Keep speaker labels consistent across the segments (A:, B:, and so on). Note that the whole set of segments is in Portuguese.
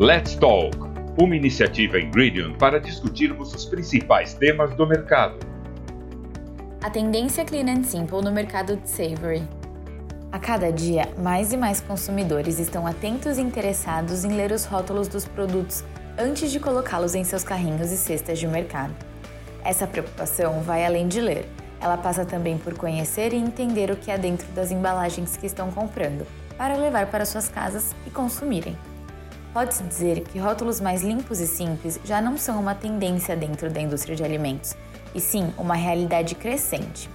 A: Let's Talk, uma iniciativa Ingredient para discutirmos os principais temas do mercado.
B: A tendência Clean and Simple no mercado de savory. A cada dia, mais e mais consumidores estão atentos e interessados em ler os rótulos dos produtos antes de colocá-los em seus carrinhos e cestas de mercado. Essa preocupação vai além de ler. Ela passa também por conhecer e entender o que há dentro das embalagens que estão comprando, para levar para suas casas e consumirem. Pode-se dizer que rótulos mais limpos e simples já não são uma tendência dentro da indústria de alimentos, e sim uma realidade crescente.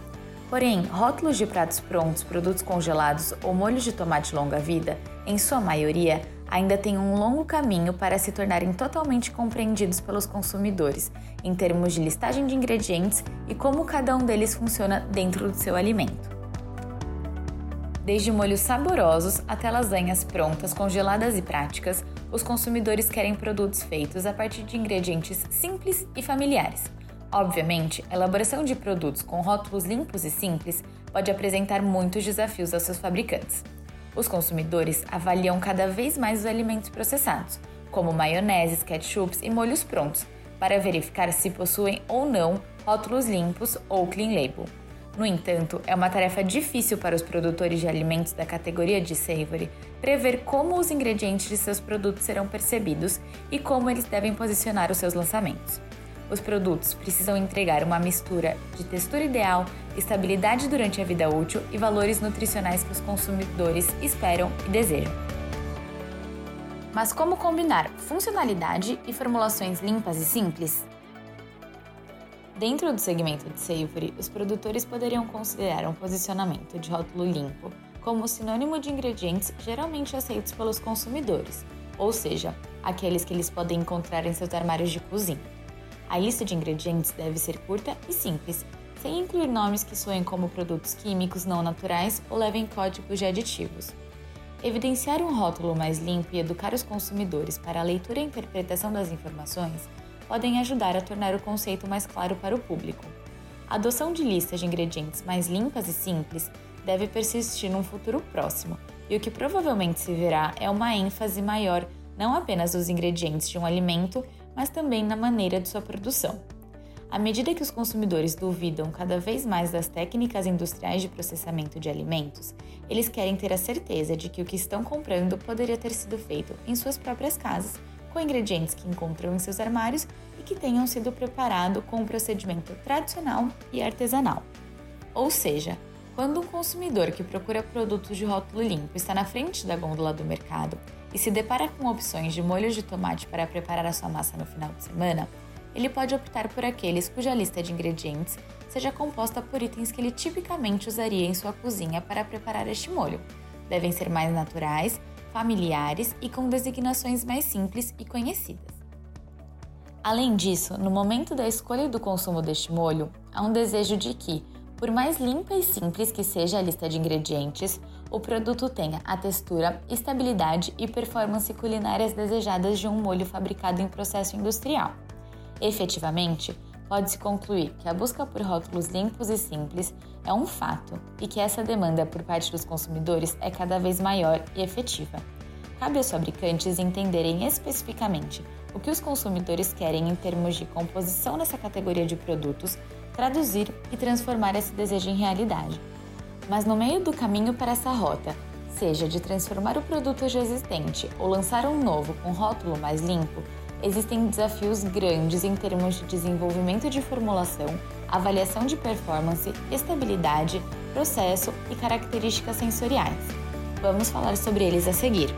B: Porém, rótulos de pratos prontos, produtos congelados ou molhos de tomate longa-vida, em sua maioria, ainda têm um longo caminho para se tornarem totalmente compreendidos pelos consumidores, em termos de listagem de ingredientes e como cada um deles funciona dentro do seu alimento. Desde molhos saborosos até lasanhas prontas, congeladas e práticas, os consumidores querem produtos feitos a partir de ingredientes simples e familiares. Obviamente, a elaboração de produtos com rótulos limpos e simples pode apresentar muitos desafios aos seus fabricantes. Os consumidores avaliam cada vez mais os alimentos processados, como maioneses, ketchups e molhos prontos, para verificar se possuem ou não rótulos limpos ou clean label. No entanto, é uma tarefa difícil para os produtores de alimentos da categoria de savory prever como os ingredientes de seus produtos serão percebidos e como eles devem posicionar os seus lançamentos. Os produtos precisam entregar uma mistura de textura ideal, estabilidade durante a vida útil e valores nutricionais que os consumidores esperam e desejam. Mas como combinar funcionalidade e formulações limpas e simples? Dentro do segmento de savory, os produtores poderiam considerar um posicionamento de rótulo limpo como sinônimo de ingredientes geralmente aceitos pelos consumidores, ou seja, aqueles que eles podem encontrar em seus armários de cozinha. A lista de ingredientes deve ser curta e simples, sem incluir nomes que soem como produtos químicos não naturais ou levem códigos de aditivos. Evidenciar um rótulo mais limpo e educar os consumidores para a leitura e interpretação das informações podem ajudar a tornar o conceito mais claro para o público. A adoção de listas de ingredientes mais limpas e simples deve persistir num futuro próximo, e o que provavelmente se verá é uma ênfase maior não apenas nos ingredientes de um alimento, mas também na maneira de sua produção. À medida que os consumidores duvidam cada vez mais das técnicas industriais de processamento de alimentos, eles querem ter a certeza de que o que estão comprando poderia ter sido feito em suas próprias casas com ingredientes que encontram em seus armários e que tenham sido preparados com um procedimento tradicional e artesanal. Ou seja, quando um consumidor que procura produtos de rótulo limpo está na frente da gôndola do mercado e se depara com opções de molhos de tomate para preparar a sua massa no final de semana, ele pode optar por aqueles cuja lista de ingredientes seja composta por itens que ele tipicamente usaria em sua cozinha para preparar este molho. Devem ser mais naturais familiares e com designações mais simples e conhecidas. Além disso, no momento da escolha e do consumo deste molho, há um desejo de que, por mais limpa e simples que seja a lista de ingredientes, o produto tenha a textura, estabilidade e performance culinárias desejadas de um molho fabricado em processo industrial. Efetivamente, pode-se concluir que a busca por rótulos limpos e simples é um fato e que essa demanda por parte dos consumidores é cada vez maior e efetiva. Cabe aos fabricantes entenderem especificamente o que os consumidores querem em termos de composição nessa categoria de produtos, traduzir e transformar esse desejo em realidade. Mas no meio do caminho para essa rota, seja de transformar o produto já existente ou lançar um novo com rótulo mais limpo, existem desafios grandes em termos de desenvolvimento de formulação, avaliação de performance, estabilidade, processo e características sensoriais. Vamos falar sobre eles a seguir.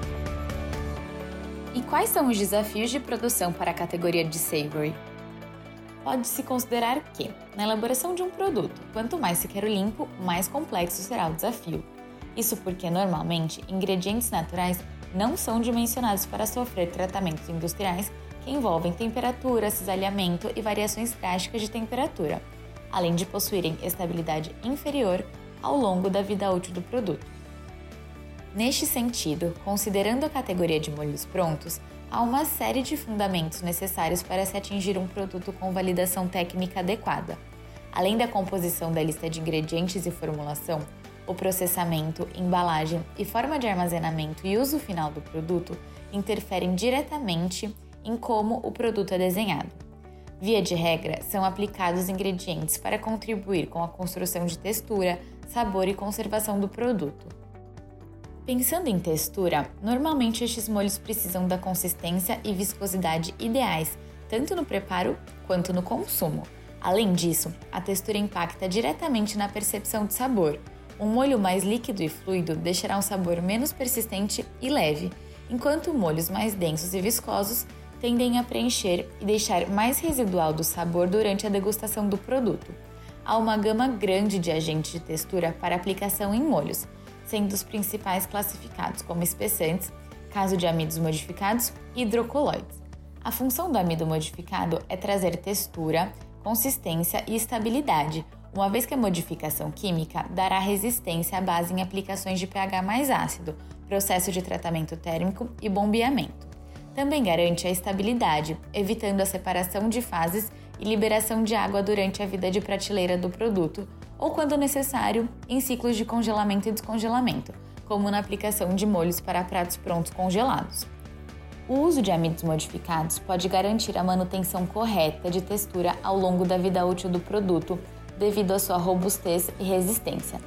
B: E quais são os desafios de produção para a categoria de savory? Pode-se considerar que, na elaboração de um produto, quanto mais o limpo, mais complexo será o desafio. Isso porque, normalmente, ingredientes naturais não são dimensionados para sofrer tratamentos industriais que envolvem temperatura, cisalhamento e variações drásticas de temperatura, além de possuírem estabilidade inferior ao longo da vida útil do produto. Neste sentido, considerando a categoria de molhos prontos, há uma série de fundamentos necessários para se atingir um produto com validação técnica adequada. Além da composição da lista de ingredientes e formulação, o processamento, embalagem e forma de armazenamento e uso final do produto interferem diretamente em como o produto é desenhado. Via de regra, são aplicados ingredientes para contribuir com a construção de textura, sabor e conservação do produto. Pensando em textura, normalmente estes molhos precisam da consistência e viscosidade ideais, tanto no preparo quanto no consumo. Além disso, a textura impacta diretamente na percepção de sabor. Um molho mais líquido e fluido deixará um sabor menos persistente e leve, enquanto molhos mais densos e viscosos tendem a preencher e deixar mais residual do sabor durante a degustação do produto. Há uma gama grande de agentes de textura para aplicação em molhos, sendo os principais classificados como espessantes, caso de amidos modificados e hidrocoloides. A função do amido modificado é trazer textura, consistência e estabilidade, uma vez que a modificação química dará resistência à base em aplicações de pH mais ácido, processo de tratamento térmico e bombeamento. Também garante a estabilidade, evitando a separação de fases e liberação de água durante a vida de prateleira do produto, ou quando necessário, em ciclos de congelamento e descongelamento, como na aplicação de molhos para pratos prontos congelados. O uso de amidos modificados pode garantir a manutenção correta de textura ao longo da vida útil do produto, devido à sua robustez e resistência.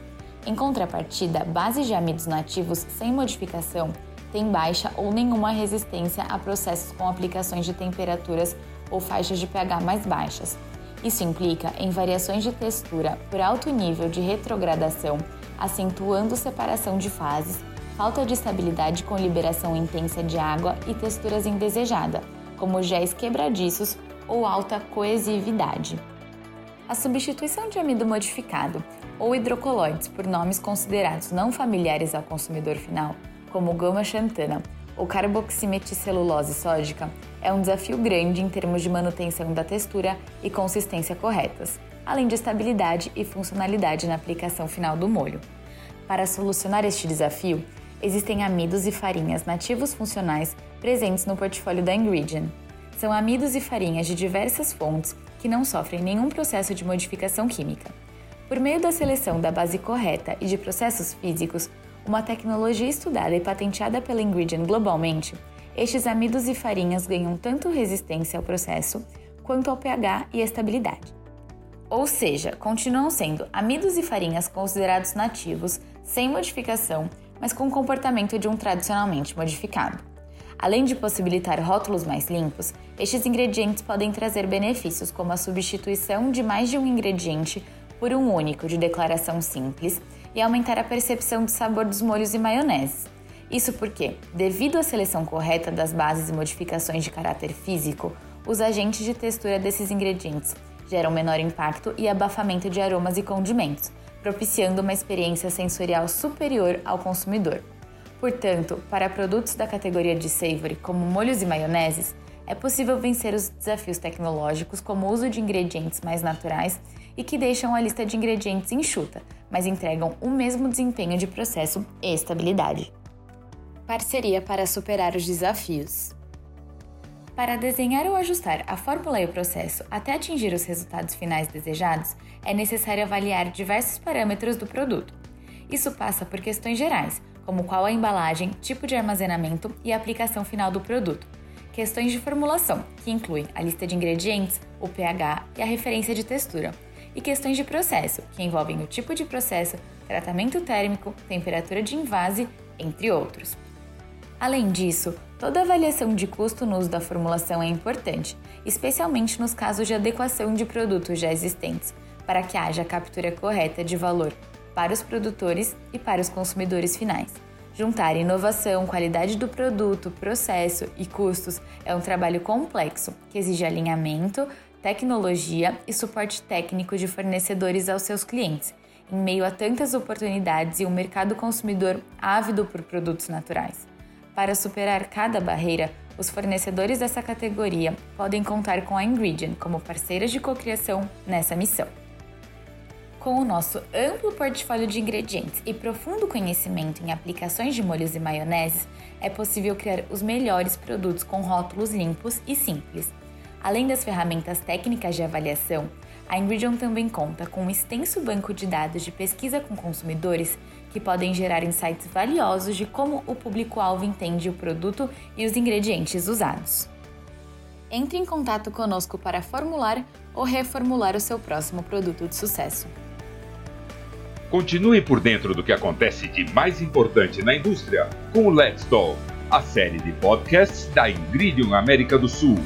B: Em contrapartida, bases de amidos nativos sem modificação têm baixa ou nenhuma resistência a processos com aplicações de temperaturas ou faixas de pH mais baixas. Isso implica em variações de textura por alto nível de retrogradação, acentuando separação de fases falta de estabilidade com liberação intensa de água e texturas indesejada, como géis quebradiços ou alta coesividade. A substituição de amido modificado ou hidrocoloides por nomes considerados não familiares ao consumidor final, como gama xantana ou carboximetilcelulose sódica, é um desafio grande em termos de manutenção da textura e consistência corretas, além de estabilidade e funcionalidade na aplicação final do molho. Para solucionar este desafio, existem amidos e farinhas nativos funcionais presentes no portfólio da Ingredient. São amidos e farinhas de diversas fontes que não sofrem nenhum processo de modificação química. Por meio da seleção da base correta e de processos físicos, uma tecnologia estudada e patenteada pela Ingredient globalmente, estes amidos e farinhas ganham tanto resistência ao processo quanto ao pH e estabilidade. Ou seja, continuam sendo amidos e farinhas considerados nativos, sem modificação mas com o comportamento de um tradicionalmente modificado. Além de possibilitar rótulos mais limpos, estes ingredientes podem trazer benefícios como a substituição de mais de um ingrediente por um único de declaração simples e aumentar a percepção de sabor dos molhos e maioneses. Isso porque, devido à seleção correta das bases e modificações de caráter físico, os agentes de textura desses ingredientes geram menor impacto e abafamento de aromas e condimentos, propiciando uma experiência sensorial superior ao consumidor. Portanto, para produtos da categoria de savory, como molhos e maioneses, é possível vencer os desafios tecnológicos como o uso de ingredientes mais naturais e que deixam a lista de ingredientes enxuta, mas entregam o mesmo desempenho de processo e estabilidade. Parceria para superar os desafios. Para desenhar ou ajustar a fórmula e o processo até atingir os resultados finais desejados, é necessário avaliar diversos parâmetros do produto. Isso passa por questões gerais, como qual a embalagem, tipo de armazenamento e a aplicação final do produto. Questões de formulação, que incluem a lista de ingredientes, o pH e a referência de textura. E questões de processo, que envolvem o tipo de processo, tratamento térmico, temperatura de invase, entre outros. Além disso, toda avaliação de custo no uso da formulação é importante, especialmente nos casos de adequação de produtos já existentes, para que haja a captura correta de valor para os produtores e para os consumidores finais. Juntar inovação, qualidade do produto, processo e custos é um trabalho complexo que exige alinhamento, tecnologia e suporte técnico de fornecedores aos seus clientes, em meio a tantas oportunidades e um mercado consumidor ávido por produtos naturais. Para superar cada barreira, os fornecedores dessa categoria podem contar com a Ingredient como parceiras de cocriação nessa missão. Com o nosso amplo portfólio de ingredientes e profundo conhecimento em aplicações de molhos e maioneses, é possível criar os melhores produtos com rótulos limpos e simples. Além das ferramentas técnicas de avaliação, A Ingridion também conta com um extenso banco de dados de pesquisa com consumidores que podem gerar insights valiosos de como o público-alvo entende o produto e os ingredientes usados. Entre em contato conosco para formular ou reformular o seu próximo produto de sucesso.
A: Continue por dentro do que acontece de mais importante na indústria com o Let's Talk, a série de podcasts da Ingridium América do Sul.